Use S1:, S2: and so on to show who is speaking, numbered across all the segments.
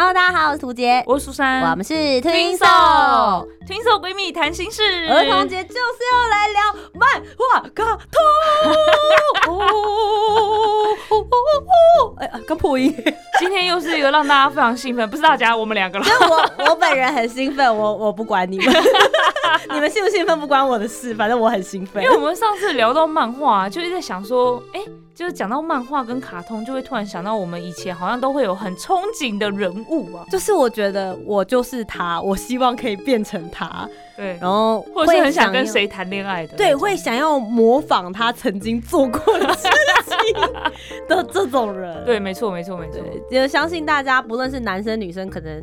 S1: Hello，大家好，我是涂杰，
S2: 我是苏珊，
S1: 我们是
S2: Twinso。Twinso 闺蜜谈心事，
S1: 儿童节就是要来聊漫画卡通。哎，刚破音。
S2: 今天又是一个让大家非常兴奋，不是大家，我们两个了。
S1: 我我本人很兴奋，我我不管你们，你们兴不兴奋不关我的事，反正我很兴奋。
S2: 因为我们上次聊到漫画，就一直在想说，哎。就是讲到漫画跟卡通，就会突然想到我们以前好像都会有很憧憬的人物啊。
S1: 就是我觉得我就是他，我希望可以变成他。
S2: 对，
S1: 然后
S2: 或者是很想跟谁谈恋爱的。
S1: 对，会想要模仿他曾经做过的事情的这种人。
S2: 对，没错，没错，没错。
S1: 就相信大家，不论是男生女生，可能。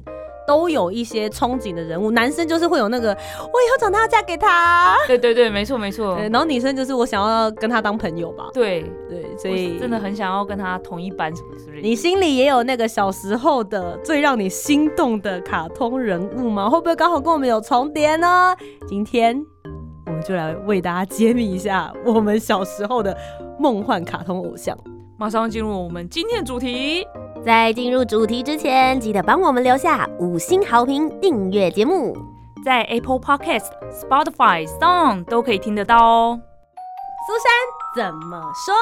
S1: 都有一些憧憬的人物，男生就是会有那个我以后长大要嫁给他。
S2: 对对对，没错没错。
S1: 然后女生就是我想要跟他当朋友吧。
S2: 对
S1: 对，所以
S2: 真的很想要跟他同一班什么之类的。
S1: 你心里也有那个小时候的最让你心动的卡通人物吗？会不会刚好跟我们有重叠呢？今天我们就来为大家揭秘一下我们小时候的梦幻卡通偶像。
S2: 马上进入我们今天的主题。
S1: 在进入主题之前，记得帮我们留下五星好评，订阅节目，
S2: 在 Apple Podcast、Spotify、Song 都可以听得到哦。
S1: 苏珊怎么说？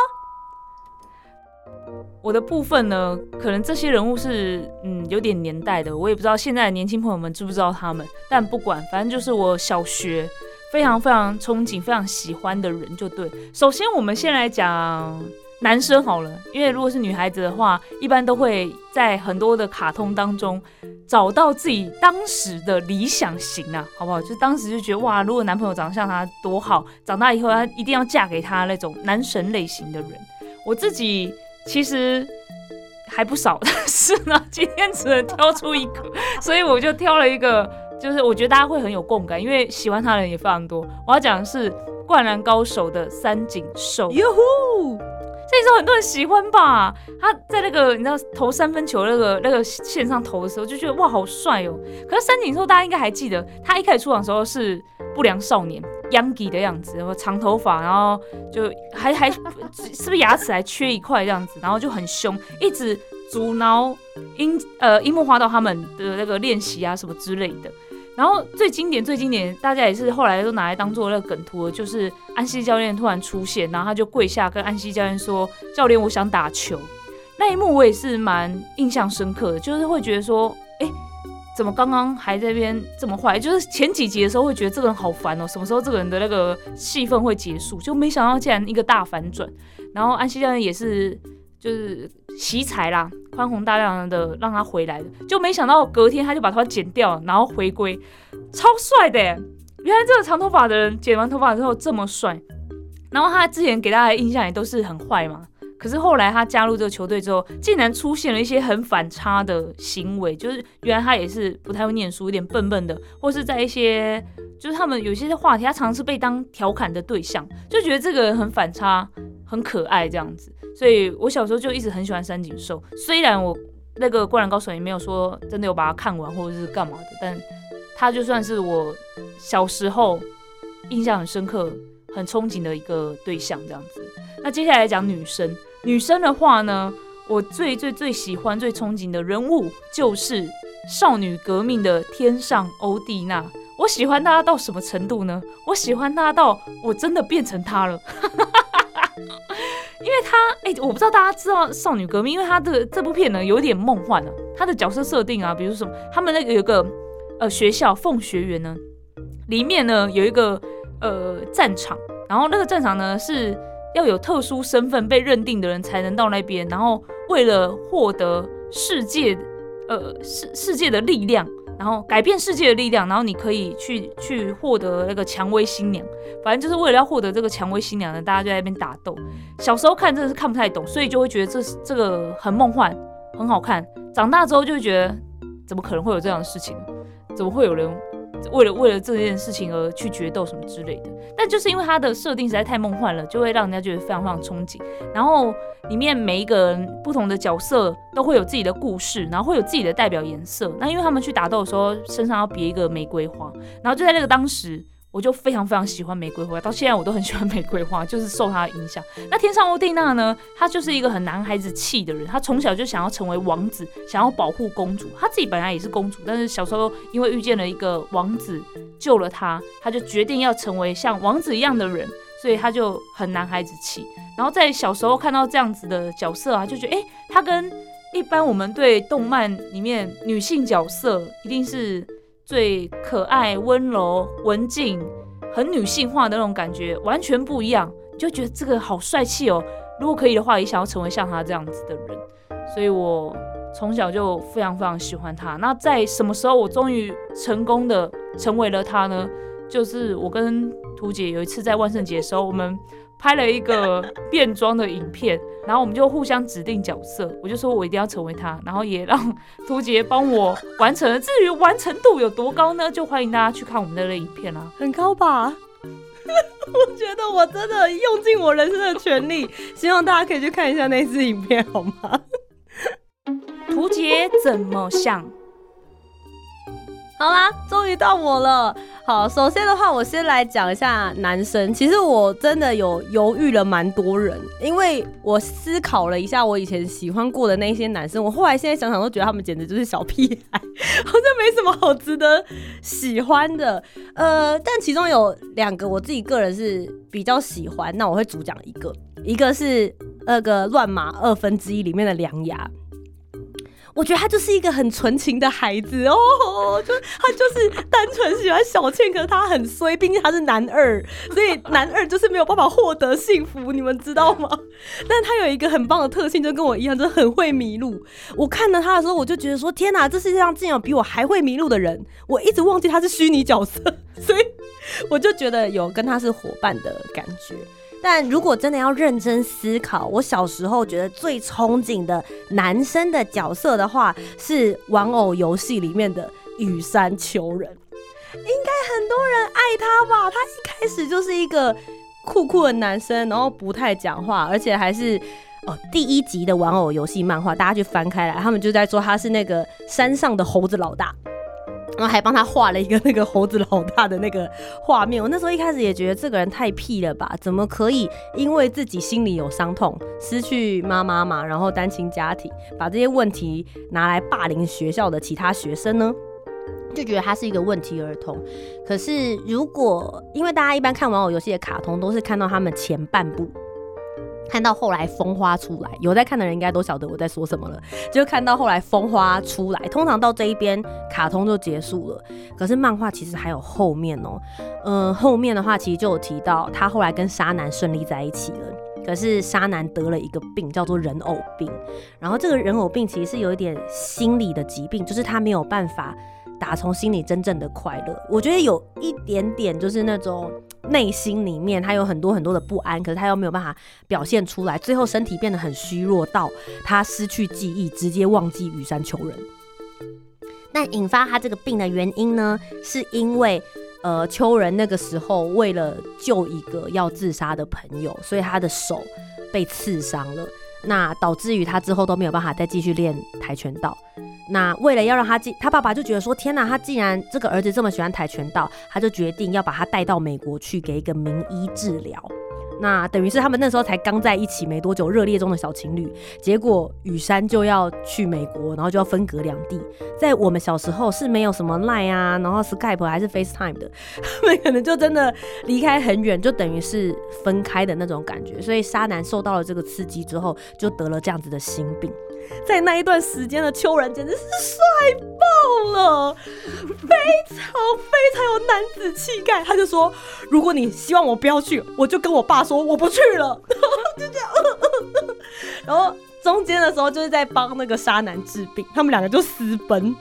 S2: 我的部分呢，可能这些人物是嗯有点年代的，我也不知道现在的年轻朋友们知不知道他们。但不管，反正就是我小学非常非常憧憬、非常喜欢的人就对。首先，我们先来讲。男生好了，因为如果是女孩子的话，一般都会在很多的卡通当中找到自己当时的理想型啊，好不好？就当时就觉得哇，如果男朋友长得像他多好，长大以后他一定要嫁给他那种男神类型的人。我自己其实还不少，但是呢，今天只能挑出一个，所以我就挑了一个，就是我觉得大家会很有共感，因为喜欢他的人也非常多。我要讲的是《灌篮高手》的三井寿。哟呼！那时候很多人喜欢吧，他在那个你知道投三分球那个那个线上投的时候，就觉得哇好帅哦。可是三井寿大家应该还记得，他一开始出场的时候是不良少年 Youngie 的样子，然后长头发，然后就还还 是不是牙齿还缺一块这样子，然后就很凶，一直阻挠樱呃樱木花道他们的那个练习啊什么之类的。然后最经典、最经典，大家也是后来都拿来当做那个梗图，就是安西教练突然出现，然后他就跪下跟安西教练说：“教练，我想打球。”那一幕我也是蛮印象深刻的，就是会觉得说：“哎，怎么刚刚还在边这么坏？”就是前几集的时候会觉得这个人好烦哦，什么时候这个人的那个戏份会结束？就没想到竟然一个大反转，然后安西教练也是。就是惜才啦，宽宏大量的让他回来的，就没想到隔天他就把头发剪掉，然后回归，超帅的！原来这个长头发的人剪完头发之后这么帅。然后他之前给大家的印象也都是很坏嘛，可是后来他加入这个球队之后，竟然出现了一些很反差的行为，就是原来他也是不太会念书，有点笨笨的，或是在一些就是他们有些话题，他常常是被当调侃的对象，就觉得这个人很反差，很可爱这样子。所以我小时候就一直很喜欢三井寿，虽然我那个灌篮高手也没有说真的有把它看完或者是干嘛的，但他就算是我小时候印象很深刻、很憧憬的一个对象这样子。那接下来讲女生，女生的话呢，我最最最喜欢、最憧憬的人物就是少女革命的天上欧蒂娜。我喜欢她到什么程度呢？我喜欢她到我真的变成她了。因为他哎，我不知道大家知道少女革命，因为他的这部片呢有点梦幻啊，他的角色设定啊，比如什么，他们那个有个呃学校凤学园呢，里面呢有一个呃战场，然后那个战场呢是要有特殊身份被认定的人才能到那边，然后为了获得世界呃世世界的力量。然后改变世界的力量，然后你可以去去获得那个蔷薇新娘，反正就是为了要获得这个蔷薇新娘呢，大家就在那边打斗。小时候看真的是看不太懂，所以就会觉得这这个很梦幻，很好看。长大之后就会觉得，怎么可能会有这样的事情？怎么会有人为了为了这件事情而去决斗什么之类的。但就是因为它的设定实在太梦幻了，就会让人家觉得非常非常憧憬。然后里面每一个人不同的角色都会有自己的故事，然后会有自己的代表颜色。那因为他们去打斗的时候身上要别一个玫瑰花，然后就在那个当时。我就非常非常喜欢玫瑰花，到现在我都很喜欢玫瑰花，就是受他的影响。那天上欧蒂娜呢？他就是一个很男孩子气的人，他从小就想要成为王子，想要保护公主。他自己本来也是公主，但是小时候因为遇见了一个王子救了他，他就决定要成为像王子一样的人，所以他就很男孩子气。然后在小时候看到这样子的角色啊，就觉得哎，他跟一般我们对动漫里面女性角色一定是。最可爱、温柔、文静、很女性化的那种感觉，完全不一样。你就觉得这个好帅气哦！如果可以的话，也想要成为像他这样子的人。所以我从小就非常非常喜欢他。那在什么时候我终于成功的成为了他呢？就是我跟图姐有一次在万圣节的时候，我们。拍了一个变装的影片，然后我们就互相指定角色，我就说我一定要成为他，然后也让图杰帮我完成了。至于完成度有多高呢？就欢迎大家去看我们的那个影片啦，
S1: 很高吧？我觉得我真的用尽我人生的全力，希望大家可以去看一下那支影片，好吗？
S2: 图杰怎么想？
S1: 好啦，终于到我了。好，首先的话，我先来讲一下男生。其实我真的有犹豫了蛮多人，因为我思考了一下我以前喜欢过的那些男生，我后来现在想想都觉得他们简直就是小屁孩，好像没什么好值得喜欢的。呃，但其中有两个我自己个人是比较喜欢，那我会主讲一个，一个是那个乱马二分之一里面的梁牙。我觉得他就是一个很纯情的孩子哦，就他就是单纯喜欢小倩，可是他很衰，毕竟他是男二，所以男二就是没有办法获得幸福，你们知道吗？但他有一个很棒的特性，就跟我一样，就是很会迷路。我看到他的时候，我就觉得说，天哪，这世界上竟然有比我还会迷路的人！我一直忘记他是虚拟角色，所以我就觉得有跟他是伙伴的感觉。但如果真的要认真思考，我小时候觉得最憧憬的男生的角色的话，是玩偶游戏里面的羽山秋人。应该很多人爱他吧？他一开始就是一个酷酷的男生，然后不太讲话，而且还是哦第一集的玩偶游戏漫画，大家去翻开来，他们就在说他是那个山上的猴子老大。然后还帮他画了一个那个猴子老大的那个画面。我那时候一开始也觉得这个人太屁了吧？怎么可以因为自己心里有伤痛，失去妈妈嘛，然后单亲家庭，把这些问题拿来霸凌学校的其他学生呢？就觉得他是一个问题儿童。可是如果因为大家一般看玩偶游戏的卡通，都是看到他们前半部。看到后来风花出来，有在看的人应该都晓得我在说什么了。就看到后来风花出来，通常到这一边卡通就结束了。可是漫画其实还有后面哦，嗯，后面的话其实就有提到他后来跟沙男顺利在一起了。可是沙男得了一个病，叫做人偶病。然后这个人偶病其实是有一点心理的疾病，就是他没有办法打从心里真正的快乐。我觉得有一点点就是那种。内心里面他有很多很多的不安，可是他又没有办法表现出来，最后身体变得很虚弱，到他失去记忆，直接忘记羽山求人。那引发他这个病的原因呢，是因为呃秋人那个时候为了救一个要自杀的朋友，所以他的手被刺伤了，那导致于他之后都没有办法再继续练跆拳道。那为了要让他进，他爸爸就觉得说：天哪，他竟然这个儿子这么喜欢跆拳道，他就决定要把他带到美国去给一个名医治疗。那等于是他们那时候才刚在一起没多久，热恋中的小情侣，结果雨山就要去美国，然后就要分隔两地。在我们小时候是没有什么 Line 啊，然后 Skype 还是 FaceTime 的，他们可能就真的离开很远，就等于是分开的那种感觉。所以沙男受到了这个刺激之后，就得了这样子的心病。在那一段时间的秋人简直是帅了，非常非常有男子气概。他就说：“如果你希望我不要去，我就跟我爸说我不去了。”就这样，然后中间的时候就是在帮那个沙男治病，他们两个就私奔，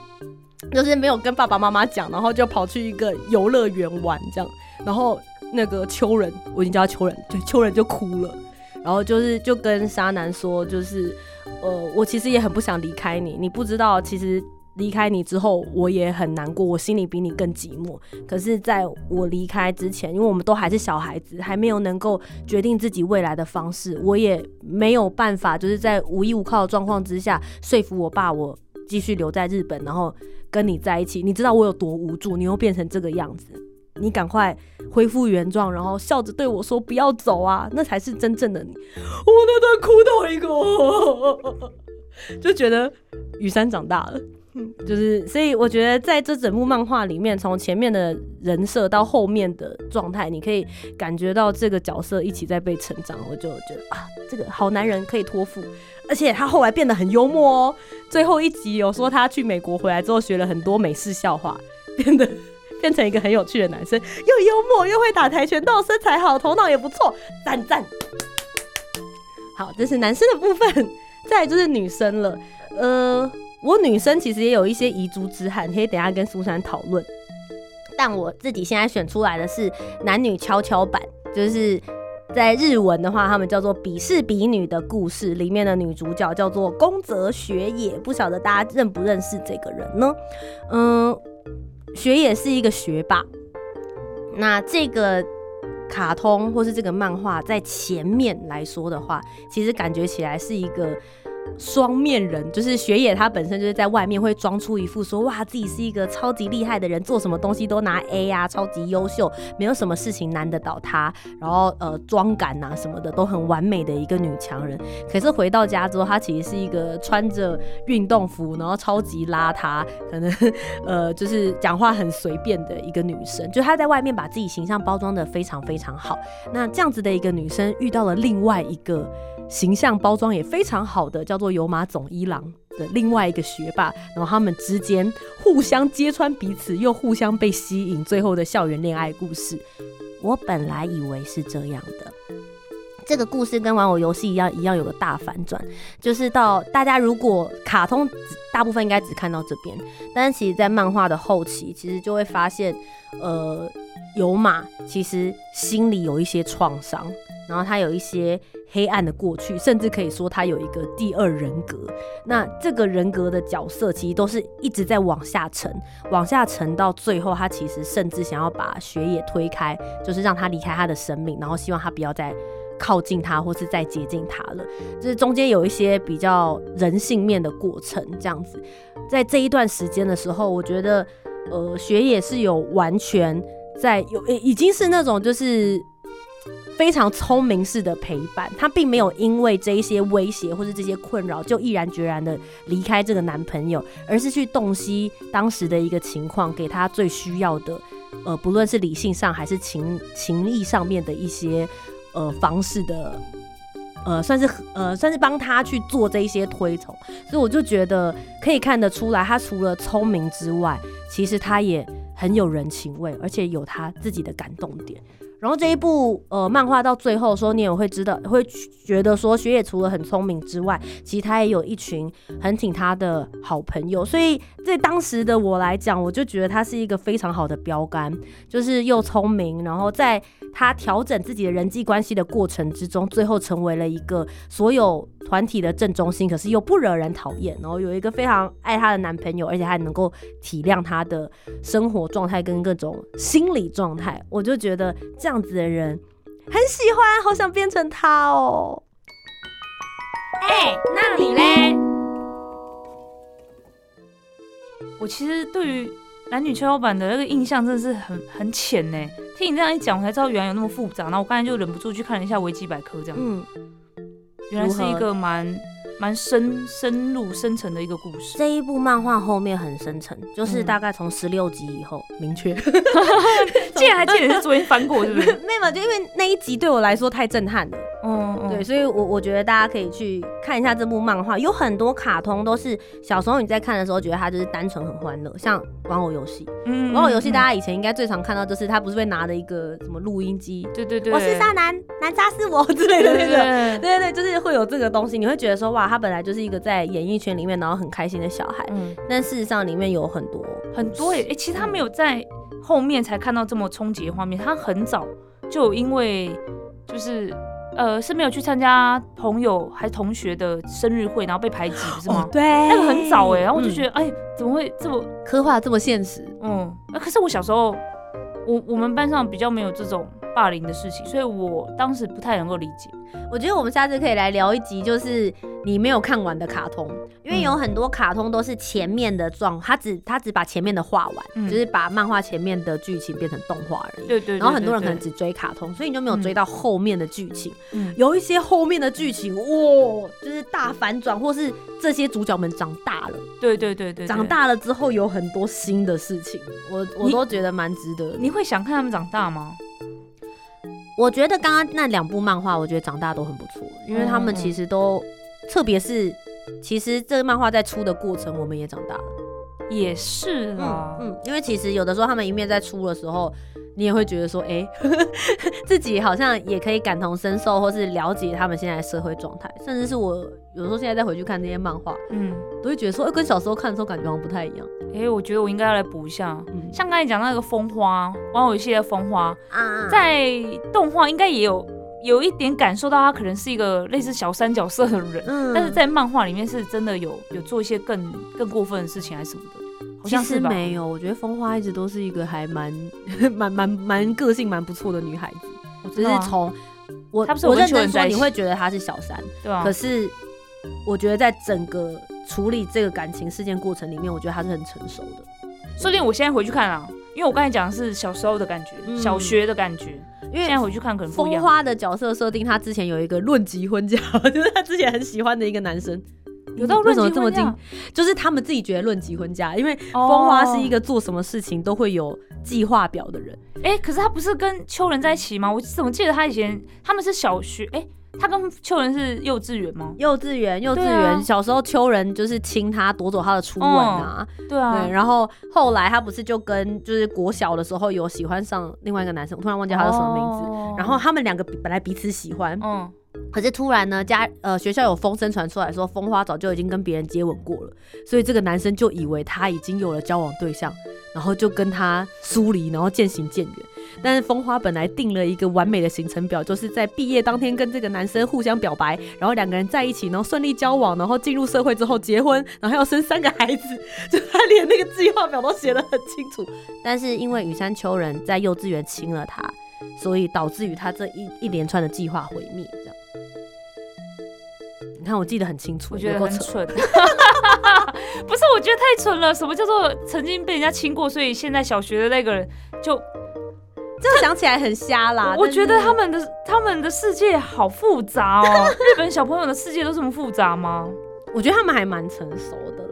S1: 就是没有跟爸爸妈妈讲，然后就跑去一个游乐园玩这样。然后那个秋人，我已经叫他秋人，对，秋人就哭了，然后就是就跟沙男说，就是。呃，我其实也很不想离开你。你不知道，其实离开你之后，我也很难过，我心里比你更寂寞。可是，在我离开之前，因为我们都还是小孩子，还没有能够决定自己未来的方式，我也没有办法，就是在无依无靠的状况之下说服我爸，我继续留在日本，然后跟你在一起。你知道我有多无助，你又变成这个样子，你赶快恢复原状，然后笑着对我说：“不要走啊，那才是真正的你。”我那段哭到一个。就觉得雨山长大了，就是，所以我觉得在这整部漫画里面，从前面的人设到后面的状态，你可以感觉到这个角色一起在被成长。我就觉得啊，这个好男人可以托付，而且他后来变得很幽默哦。最后一集有说他去美国回来之后学了很多美式笑话，变得变成一个很有趣的男生，又幽默又会打跆拳道，身材好，头脑也不错，赞赞。好，这是男生的部分。再就是女生了，呃，我女生其实也有一些遗珠之憾，可以等下跟苏珊讨论。但我自己现在选出来的是男女跷跷板，就是在日文的话，他们叫做比士比女的故事里面的女主角叫做宫泽学野，不晓得大家认不认识这个人呢？嗯，学野是一个学霸，那这个。卡通或是这个漫画，在前面来说的话，其实感觉起来是一个。双面人就是雪野，他本身就是在外面会装出一副说哇自己是一个超级厉害的人，做什么东西都拿 A 呀，超级优秀，没有什么事情难得倒他。然后呃妆感呐什么的都很完美的一个女强人。可是回到家之后，她其实是一个穿着运动服，然后超级邋遢，可能呃就是讲话很随便的一个女生。就她在外面把自己形象包装的非常非常好。那这样子的一个女生遇到了另外一个。形象包装也非常好的，叫做有马总一郎的另外一个学霸，然后他们之间互相揭穿彼此，又互相被吸引，最后的校园恋爱故事。我本来以为是这样的，这个故事跟玩偶游戏一样，一样有个大反转，就是到大家如果卡通大部分应该只看到这边，但是其实在漫画的后期，其实就会发现，呃，有马其实心里有一些创伤，然后他有一些。黑暗的过去，甚至可以说他有一个第二人格。那这个人格的角色，其实都是一直在往下沉，往下沉到最后，他其实甚至想要把雪野推开，就是让他离开他的生命，然后希望他不要再靠近他，或是再接近他了。就是中间有一些比较人性面的过程，这样子。在这一段时间的时候，我觉得，呃，雪野是有完全在有，已经是那种就是。非常聪明式的陪伴，她并没有因为这一些威胁或是这些困扰就毅然决然的离开这个男朋友，而是去洞悉当时的一个情况，给他最需要的，呃，不论是理性上还是情情义上面的一些呃方式的，呃，算是呃算是帮他去做这一些推崇，所以我就觉得可以看得出来，他除了聪明之外，其实他也很有人情味，而且有他自己的感动点。然后这一部呃漫画到最后说，你也会知道，会觉得说，雪野除了很聪明之外，其实他也有一群很挺他的好朋友。所以在当时的我来讲，我就觉得他是一个非常好的标杆，就是又聪明，然后在他调整自己的人际关系的过程之中，最后成为了一个所有团体的正中心，可是又不惹人讨厌，然后有一个非常爱他的男朋友，而且还能够体谅他的生活状态跟各种心理状态，我就觉得这样。样子的人很喜欢，好想变成他哦。
S2: 哎，那你嘞？我其实对于男女跷跷板的那个印象真的是很很浅呢。听你这样一讲，我才知道原来有那么复杂。然后我刚才就忍不住去看了一下维基百科，这样，嗯，原来是一个蛮。蛮深深入深层的一个故事。
S1: 这一部漫画后面很深沉，就是大概从十六集以后，明确。
S2: 竟然还记得是昨天翻过，是不是？
S1: 没有，就因为那一集对我来说太震撼了。嗯，对，所以我我觉得大家可以去看一下这部漫画。有很多卡通都是小时候你在看的时候，觉得它就是单纯很欢乐，像玩偶游戏。嗯，玩偶游戏大家以前应该最常看到就是他不是会拿着一个什么录音机？
S2: 对对对，
S1: 我是渣男，男渣是我之类的那个。对对对，就是会有这个东西，你会觉得说哇。他本来就是一个在演艺圈里面，然后很开心的小孩，嗯，但事实上里面有很多
S2: 很多诶，哎，其实他没有在后面才看到这么冲击的画面，他很早就因为就是呃是没有去参加朋友还同学的生日会，然后被排挤，不是吗？
S1: 对，
S2: 那个很早哎、然后我就
S1: 嗯
S2: 觉得，哎、怎么会这么
S1: 刻画这么现实。
S2: 嗯？啊可是我小时候，我我们班上比较没有这种霸凌的事情，所以我当时不太能够理解。
S1: 我觉得我们下次可以来聊一集，就是你没有看完的卡通，因为有很多卡通都是前面的状，他只他只把前面的画完，
S2: 嗯
S1: 就是把漫画前面的剧情变成动画而已。
S2: 对对对
S1: 然后很多人可能只追卡通，所以你就没有追到后面的剧情。
S2: 嗯
S1: 有一些后面的剧情，哇，就是大反转，或是这些主角们长大了，
S2: 对对对对对
S1: 长，大了之后有很多新的事情，我我都觉得蛮值得的。
S2: 你会想看他们长大吗？
S1: 我觉得刚刚那两部漫画，我觉得长大都很不错，因为他们其实都，特别是其实这个漫画在出的过程，我们也长大了。
S2: 也是啊，
S1: 嗯，因为其实有的时候他们一面在出的时候，你也会觉得说，哎、自己好像也可以感同身受，或是了解他们现在的社会状态，甚至是我有时候现在再回去看那些漫画，
S2: 嗯，
S1: 都会觉得说，哎、跟小时候看的时候感觉好像不太一样。
S2: 哎、我觉得我应该要来补一下。
S1: 嗯，
S2: 像刚才讲那个风花，玩偶游戏的风花，
S1: 啊
S2: 在动画应该也有有一点感受到他可能是一个类似小三角色的人，
S1: 嗯
S2: 但是在漫画里面是真的有有做一些更更过分的事情还是什么的，好
S1: 其实
S2: 像是吧？
S1: 没有，我觉得风花一直都是一个还蛮 蛮蛮蛮个性蛮不错的女孩子。只是
S2: 我知道啊
S1: 从我我认真说，你会觉得她是小三，
S2: 对啊
S1: 可，是我觉得在整个处理这个感情事件过程里面，我觉得他是很成熟的。
S2: 说不定我现在回去看啊，因为我刚才讲的是小时候的感觉，
S1: 嗯
S2: 小学的感觉，
S1: 因为
S2: 现在回去看可能不一样。
S1: 风花的角色设定，他之前有一个论及婚嫁，就是他之前很喜欢的一个男生。
S2: 有到论
S1: 为什么这么
S2: 及婚嫁
S1: 惊？就是他们自己觉得论及婚嫁，因为
S2: 哦
S1: 风花是一个做什么事情都会有计划表的人。
S2: 哎、可是他不是跟秋人在一起吗？我怎么记得他以前他们是小学？哎、他跟秋人是幼稚园吗？
S1: 幼稚园，幼稚园，
S2: 啊
S1: 小时候秋人就是亲他，夺走他的初吻啊。
S2: 对啊，
S1: 对，然后后来他不是就跟就是国小的时候有喜欢上另外一个男生，我突然忘记他叫什么名字。
S2: 哦
S1: 然后他们两个本来彼此喜欢，
S2: 嗯，
S1: 可是突然呢，家呃学校有风声传出来说，风花早就已经跟别人接吻过了，所以这个男生就以为他已经有了交往对象，然后就跟他疏离，然后渐行渐远。但是风花本来定了一个完美的行程表，就是在毕业当天跟这个男生互相表白，然后两个人在一起，然后顺利交往，然后进入社会之后结婚，然后要生三个孩子，就他连那个计划表都写得很清楚。但是因为羽山秋人在幼稚园亲了他，所以导致于他这一一连串的计划毁灭，这样。你看，我记得很清楚，
S2: 我觉得
S1: 够
S2: 蠢。不是，我觉得太蠢了。什么叫做曾经被人家亲过，所以现在小学的那个人就，
S1: 这样想起来很瞎啦。
S2: 我觉得他
S1: 们
S2: 们的他们的世界好复杂哦。日本小朋友的世界都这么复杂吗？
S1: 我觉得他们还蛮成熟的啦，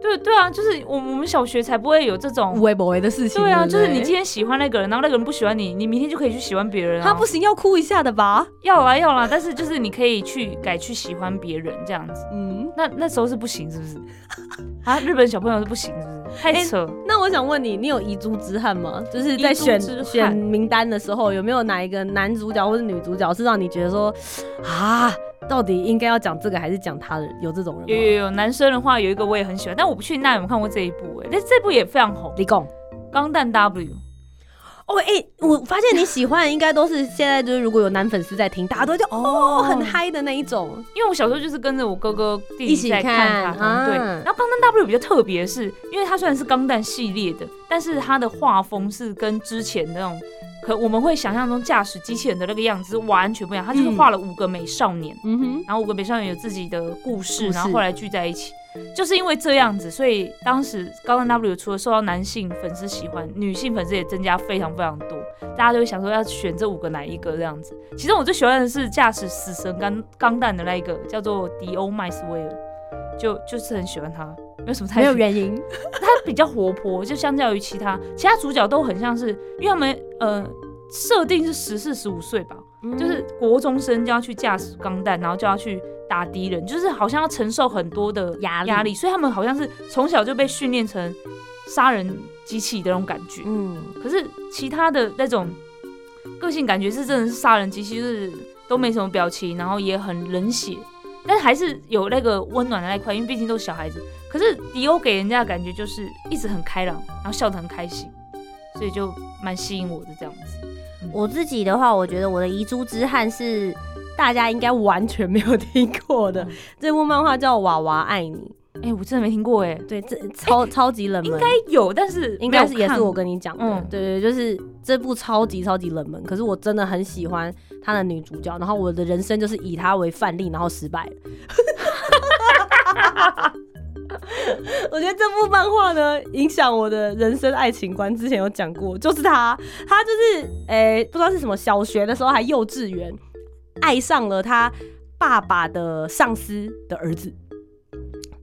S2: 对对啊，就是我我们小学才不会有这
S1: 无
S2: 种。
S1: 为不为的事情。
S2: 对啊，就是你今天喜欢那个人，然后那个人不喜欢你，你明天就可以去喜欢别人啊。
S1: 他不行要哭一下的吧？
S2: 要啦要啦，但是就是你可以去改去喜欢别人这样子。
S1: 嗯，
S2: 那那时候是不行，是不是？啊，日本小朋友是不行，是不是？太
S1: 哎
S2: 扯。
S1: 那我想问你，你有遗珠之憾吗？就是在选选名单的时候，有没有哪一个男主角或者女主角是让你觉得说啊，到底应该要讲这个还是讲他的？有这种人吗？
S2: 有有有，男生的话有一个我也很喜欢，但我不确定大家有没有看过这一部哎、但这部也非常红，
S1: 李贡。
S2: 《钢弹 W》。
S1: 哦，哎、我发现你喜欢的应该都是现在就是如果有男粉丝在听，大家都会就哦很嗨的那一种。
S2: 因为我小时候就是跟着我哥哥弟弟在
S1: 一起看
S2: 看卡通，
S1: 啊
S2: 对。然后《钢弹 W》比较特别是，因为它虽然是钢弹系列的，但是它的画风是跟之前那种，可我们会想象中驾驶机器人的那个样子完全不一样。他就是画了五个美少年，
S1: 嗯哼，
S2: 然后五个美少年有自己的故事，
S1: 故事
S2: 然后后来聚在一起。就是因为这样子，所以当时高弹 W 除了受到男性粉丝喜欢，女性粉丝也增加非常非常多。大家就会想说要选这五个哪一个这样子。其实我最喜欢的是驾驶死神钢钢弹的那一个，叫做迪欧麦斯威尔，就就是很喜欢他，没有什么太
S1: 没有原因。
S2: 他比较活泼，就相较于其他其他主角都很像是，因为他们呃设定是十四十五岁吧，就是国中生就要去驾驶钢弹，然后就要去打敌人，就是好像要承受很多的
S1: 压力。
S2: 压力，所以他们好像是从小就被训练成杀人机器的那种感觉。
S1: 嗯，
S2: 可是其他的那种个性感觉是真的是杀人机器，就是都没什么表情，然后也很冷血，但是还是有那个温暖的那一块，因为毕竟都是小孩子。可是迪欧给人家的感觉就是一直很开朗，然后笑得很开心，所以就蛮吸引我的这样子。
S1: 我自己的话，我觉得我的遗珠之憾是大家应该完全没有听过的。这部漫画叫《娃娃爱你》。
S2: 哎、我真的没听过哎，
S1: 对，这超、超级冷门，
S2: 应该有，但是
S1: 应该是也是我跟你讲的，
S2: 嗯
S1: 对对，就是这部超级超级冷门，可是我真的很喜欢她的女主角，然后我的人生就是以她为范例，然后失败了。我觉得这部漫画呢，影响我的人生爱情观。之前有讲过，就是他，他就是诶、不知道是什么，小学的时候还幼稚园，爱上了他爸爸的上司的儿子。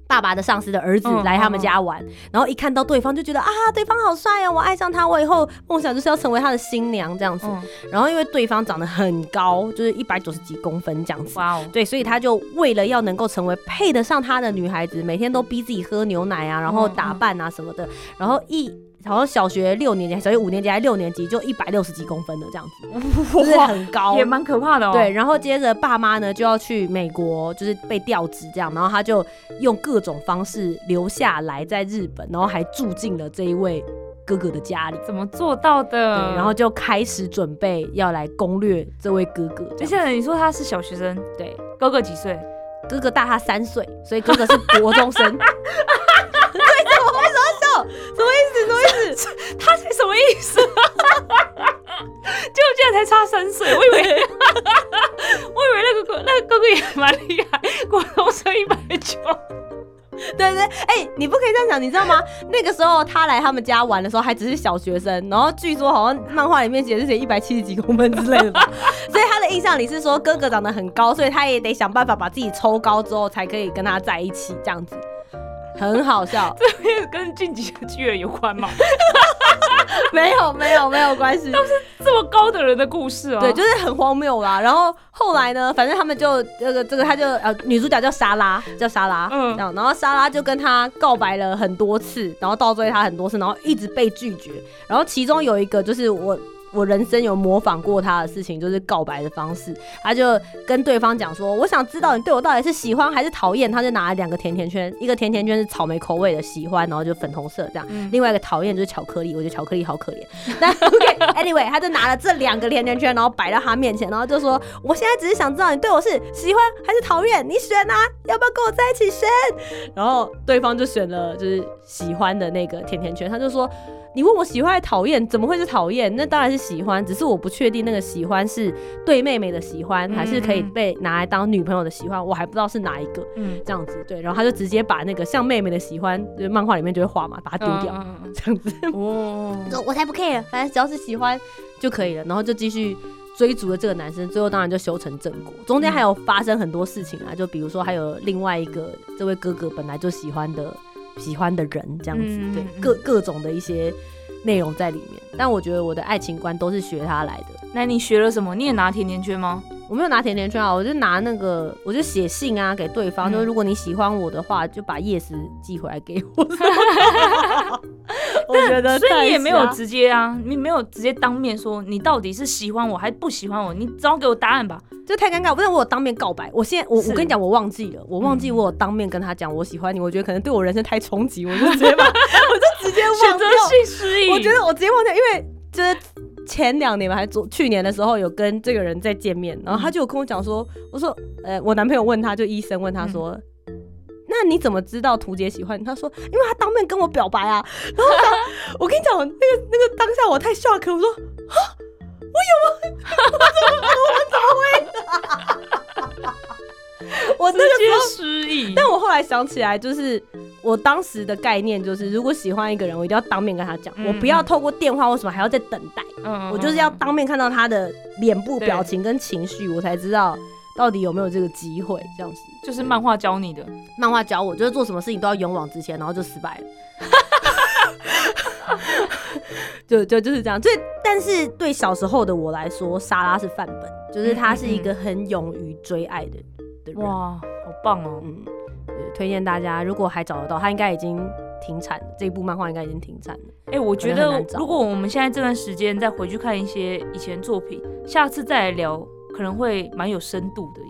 S1: 爸爸的上司的儿子
S2: 嗯
S1: 来他们
S2: 嗯
S1: 家玩，然后一看到对方就觉得啊，对方好帅啊，我爱上他，我以后梦想就是要成为他的新娘这样子。
S2: 嗯，
S1: 然后因为对方长得很高，就是一百九十几公分这样子，
S2: 哇哦，
S1: 对，所以他就为了要能够成为配得上他的女孩子，每天都逼自己喝牛奶啊，然后
S2: 嗯。
S1: 打扮啊什么的，然后一好像小学六年级、小学五年级还是六年级就一百六十几公分的这样子，就是很高，
S2: 也蛮可怕的哦。
S1: 对，，然后接着爸妈呢就要去美国，就是被调职这样，然后他就用各种方式留下来在日本，然后还住进了这一位哥哥的家里。
S2: 怎么做到的
S1: 对，
S2: 的？
S1: 然后就开始准备要来攻略这位哥哥。
S2: 而且你说他是小学生，
S1: 对，
S2: 哥哥几岁？
S1: 哥哥大他三岁，所以哥哥是国中生。什么意思？什么意思？
S2: 他是什么意思？结果竟然才差三岁，我以为，我以为那个哥那个哥哥也蛮厉害，国中生一百九。
S1: 对对，哎、你不可以这样想，你知道吗？那个时候他来他们家玩的时候还只是小学生，然后据说好像漫画里面写是写一百七十几公分之类的吧，所以他的印象里是说哥哥长得很高，所以他也得想办法把自己抽高之后才可以跟他在一起，这样子，很好笑。
S2: 这也跟晋级的巨人有关吗？
S1: 没有没有没有关系，都是
S2: 这么高的人的故事啊？
S1: 对，就是很荒谬啦。然后后来呢，反正他们就这个这个，他就呃，女主角叫莎拉，叫莎拉，
S2: 嗯
S1: 然后莎拉就跟他告白了很多次，然后倒追他很多次，然后一直被拒绝。然后其中有一个就是我。我人生有模仿过他的事情，就是告白的方式。他就跟对方讲说：“我想知道你对我到底是喜欢还是讨厌。”他就拿了两个甜甜圈，一个甜甜圈是草莓口味的喜欢，然后就粉红色这样；
S2: 嗯
S1: 另外一个讨厌就是巧克力，我觉得巧克力好可怜。但 OK，anyway，、他就拿了这两个甜甜圈，然后摆到他面前，然后就说：“我现在只是想知道你对我是喜欢还是讨厌，你选啊，要不要跟我在一起选？”然后对方就选了就是喜欢的那个甜甜圈，他就说。你问我喜欢还是讨厌，怎么会是讨厌？那当然是喜欢，只是我不确定那个喜欢是对妹妹的喜欢，还是可以被拿来当女朋友的喜欢，我还不知道是哪一个。
S2: 嗯，
S1: 这样子对，然后他就直接把那个像妹妹的喜欢，就是漫画里面就会画嘛，把它丢掉，这样子。
S2: 嗯哦，
S1: 我 我才不 care，反正只要是喜欢就可以了，然后就继续追逐了这个男生，最后当然就修成正果。中间还有发生很多事情啊，就比如说还有另外一个这位哥哥本来就喜欢的喜欢的人这样子，对各各种的一些内容在里面。但我觉得我的爱情观都是学他来的。
S2: 那你学了什么？你也拿甜甜圈吗？
S1: 我没有拿甜甜圈啊，我就拿那个，我就写信啊给对方，
S2: 嗯
S1: 就是如果你喜欢我的话，就把 yes 寄回来给我。我觉得
S2: 所以你也没有直接啊，你没有直接当面说你到底是喜欢我还不喜欢我，你只要给我答案吧。
S1: 这太尴尬，不是我有当面告白，我现在我我跟你讲，我忘记了，我忘记
S2: 嗯
S1: 我有当面跟他讲我喜欢你，我觉得可能对我人生太冲击，我就直接把 我就直接
S2: 选择
S1: 忘掉。
S2: 性失忆，
S1: 我觉得我直接忘掉，因为就是前两年吧，还昨去年的时候有跟这个人在见面，然后他就有跟我讲说，我说呃，我男朋友问他就医生问他说。那你怎么知道图姐喜欢你？他说，因为他当面跟我表白啊。然后我，我跟你讲，那个那个当下我太 shock，了我说啊，我有吗？我怎么我怎么会？我那
S2: 直
S1: 个时候
S2: 失忆。
S1: 但我后来想起来，就是我当时的概念就是，如果喜欢一个人，我一定要当面跟他讲，
S2: 嗯
S1: 我不要透过电话为什么还要再等待，
S2: 嗯
S1: 我就是要当面看到他的脸部表情跟情绪，我才知道到底有没有这个机会。这样子，
S2: 就是漫画教你的，
S1: 漫画教我，就是做什么事情都要勇往直前，然后就失败了。就就就是这样，所以但是对小时候的我来说，莎拉是范本，就是她是一个很勇于追爱的的人。
S2: 哇，好棒哦！
S1: 嗯，推荐大家，如果还找得到，他应该已经停产了。这一部漫画应该已经停产了。
S2: 哎、我觉得如果我们现在这段时间再回去看一些以前作品，下次再来聊，可能会蛮有深度的耶。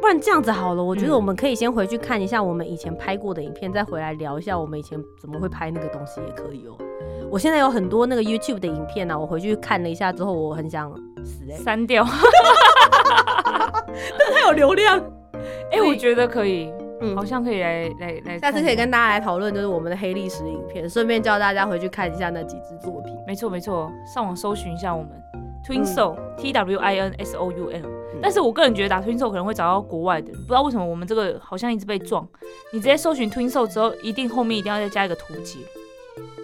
S1: 不然这样子好了，我觉得
S2: 嗯
S1: 我们可以先回去看一下我们以前拍过的影片，再回来聊一下我们以前怎么会拍那个东西，也可以哦。我现在有很多那个 YouTube 的影片呢、啊，我回去看了一下之后，我很想死哎、
S2: 删掉，
S1: 但它有流量。
S2: 哎、我觉得可以，
S1: 嗯
S2: 好像可以来来来，
S1: 下次可以跟大家来讨论，就是我们的黑历史影片，顺便叫大家回去看一下那几支作品。
S2: 没错没错，上网搜寻一下我们
S1: 嗯
S2: Twin Soul、T W I N S O U L。但是我个人觉得打 Twin Soul 可能会找到国外的，不知道为什么我们这个好像一直被撞。你直接搜寻 Twin Soul 之后，一定后面一定要再加一个图解，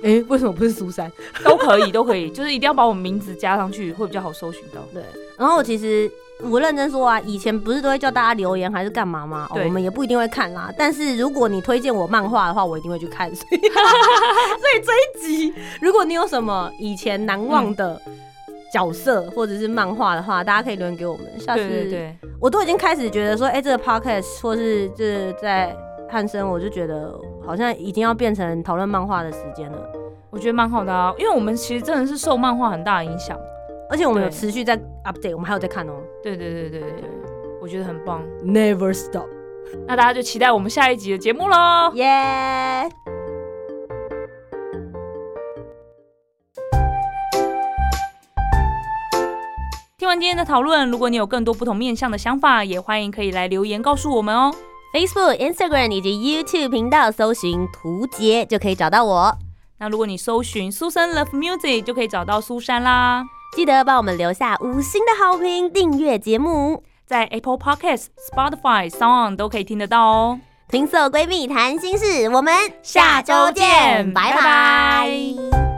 S1: 哎、为什么不是苏珊？
S2: 都可以都可以，就是一定要把我们名字加上去，会比较好搜寻到。
S1: 对，然后其实我认真说啊，以前不是都会叫大家留言还是干嘛吗？哦我们也不一定会看啦。但是如果你推荐我漫画的话，我一定会去看。所以，所以这一集，如果你有什么以前难忘的角色或者是漫画的话，大家可以留言给我们。下次我都已经开始觉得说，哎、这个 podcast 或是就是在汉森，我就觉得好像已经要变成讨论漫画的时间了。
S2: 我觉得蛮好的啊，因为我们其实真的是受漫画很大的影响。
S1: 而且我们有持续在 update，我们还有在看哦、
S2: 对对对对对对，我觉得很棒。
S1: Never stop，
S2: 那大家就期待我们下一集的节目喽。
S1: 耶、
S2: 听完今天的讨论，如果你有更多不同面向的想法，也欢迎可以来留言告诉我们哦。
S1: Facebook、Instagram 以及 YouTube 频道搜寻“图杰”就可以找到我。
S2: 那如果你搜寻苏珊 Love Music，就可以找到苏珊啦。
S1: 记得帮我们留下五星的好评，订阅节目。
S2: 在 Apple Podcast、Spotify、Sound 都可以听得到哦。
S1: 听色闺蜜谈心事，我们
S2: 下周见
S1: 拜
S2: 拜
S1: 拜
S2: 拜